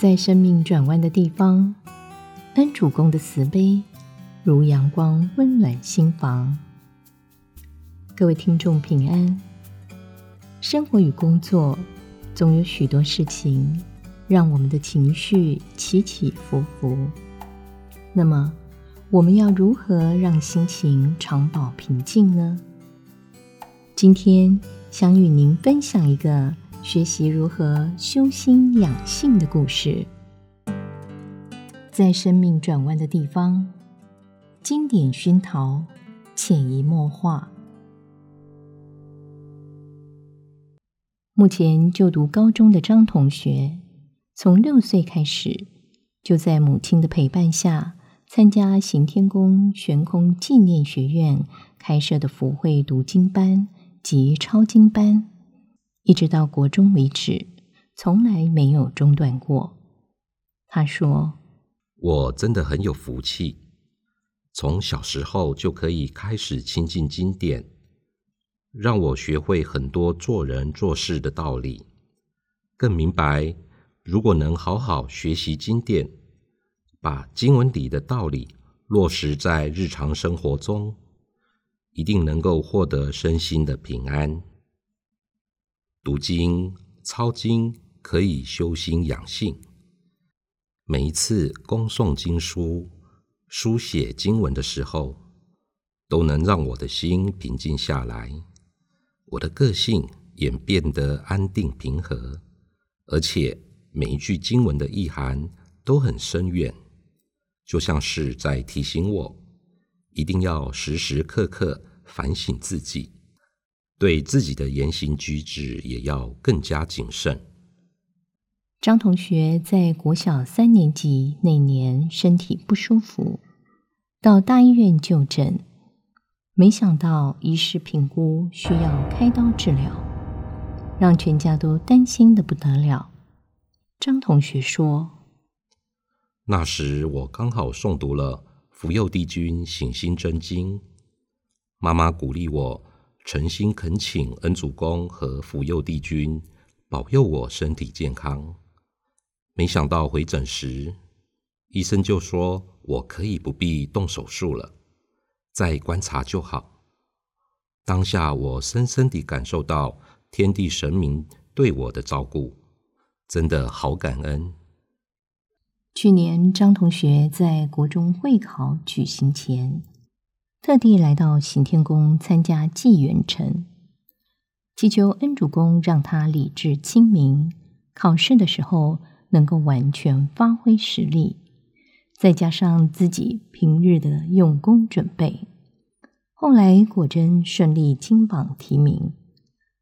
在生命转弯的地方，恩主公的慈悲如阳光，温暖心房。各位听众平安。生活与工作总有许多事情让我们的情绪起起伏伏。那么，我们要如何让心情长保平静呢？今天想与您分享一个。学习如何修心养性的故事，在生命转弯的地方，经典熏陶，潜移默化。目前就读高中的张同学，从六岁开始，就在母亲的陪伴下，参加行天宫悬空纪念学院开设的福慧读经班及抄经班。一直到国中为止，从来没有中断过。他说：“我真的很有福气，从小时候就可以开始亲近经典，让我学会很多做人做事的道理，更明白如果能好好学习经典，把经文里的道理落实在日常生活中，一定能够获得身心的平安。”读经、抄经可以修心养性。每一次恭诵经书、书写经文的时候，都能让我的心平静下来，我的个性也变得安定平和。而且每一句经文的意涵都很深远，就像是在提醒我，一定要时时刻刻反省自己。对自己的言行举止也要更加谨慎。张同学在国小三年级那年身体不舒服，到大医院就诊，没想到医师评估需要开刀治疗，让全家都担心的不得了。张同学说：“那时我刚好诵读了福佑帝君醒心真经，妈妈鼓励我。”诚心恳请恩主公和福佑帝君保佑我身体健康。没想到回诊时，医生就说我可以不必动手术了，再观察就好。当下我深深地感受到天地神明对我的照顾，真的好感恩。去年张同学在国中会考举行前。特地来到行天宫参加祭元辰，祈求恩主公让他理智清明，考试的时候能够完全发挥实力。再加上自己平日的用功准备，后来果真顺利金榜题名，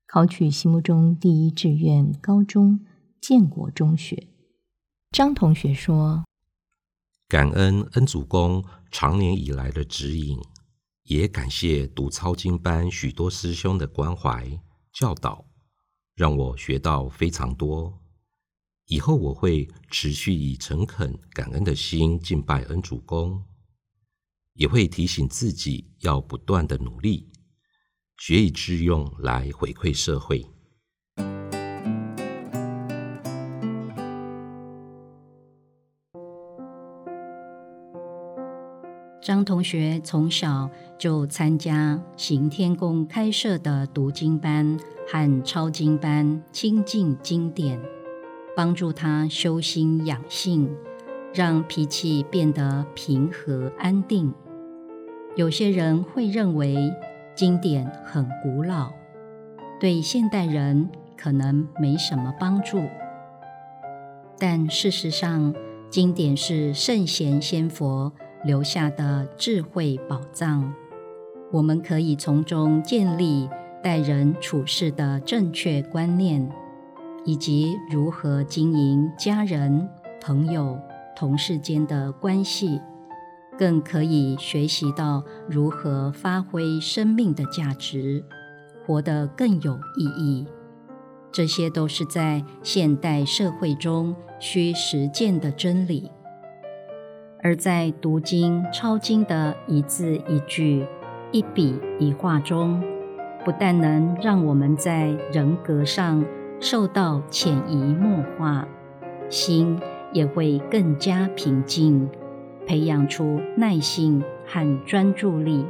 考取心目中第一志愿高中建国中学。张同学说：“感恩恩主公长年以来的指引。”也感谢读抄经班许多师兄的关怀教导，让我学到非常多。以后我会持续以诚恳感恩的心敬拜恩主公，也会提醒自己要不断的努力，学以致用来回馈社会。张同学从小就参加行天宫开设的读经班和抄经班，亲近经典，帮助他修心养性，让脾气变得平和安定。有些人会认为经典很古老，对现代人可能没什么帮助，但事实上，经典是圣贤先佛。留下的智慧宝藏，我们可以从中建立待人处事的正确观念，以及如何经营家人、朋友、同事间的关系，更可以学习到如何发挥生命的价值，活得更有意义。这些都是在现代社会中需实践的真理。而在读经、抄经的一字一句、一笔一画中，不但能让我们在人格上受到潜移默化，心也会更加平静，培养出耐性和专注力。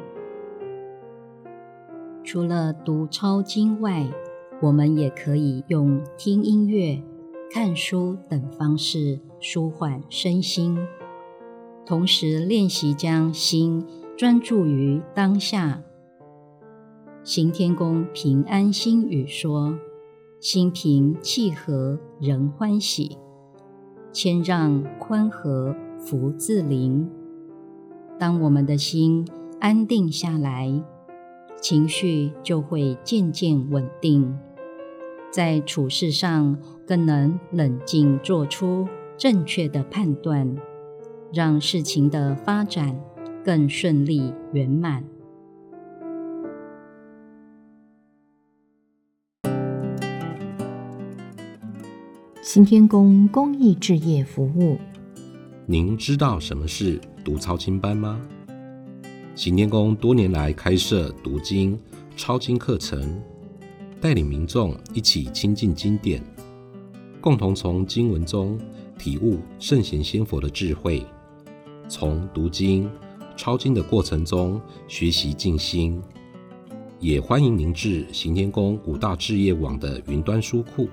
除了读抄经外，我们也可以用听音乐、看书等方式舒缓身心，同时练习将心专注于当下。行天宫平安心语说：“心平气和，人欢喜；谦让宽和，福自临。”当我们的心安定下来，情绪就会渐渐稳定，在处事上更能冷静做出正确的判断，让事情的发展更顺利圆满。行天宫公益置业服务，您知道什么是读抄经班吗？行天宫多年来开设读经、抄经课程，带领民众一起亲近经典，共同从经文中体悟圣贤先佛的智慧，从读经、抄经的过程中学习静心。也欢迎您至行天宫五大置业网的云端书库。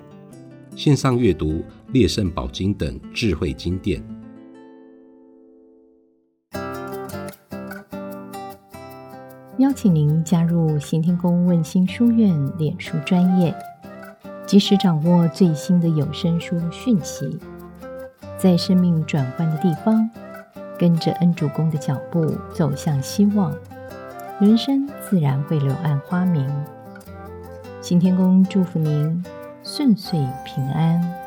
线上阅读《列圣宝经》等智慧经典，邀请您加入行天宫问心书院脸书专业，及时掌握最新的有声书讯息。在生命转换的地方，跟着恩主公的脚步走向希望，人生自然会柳暗花明。行天宫祝福您。顺遂平安。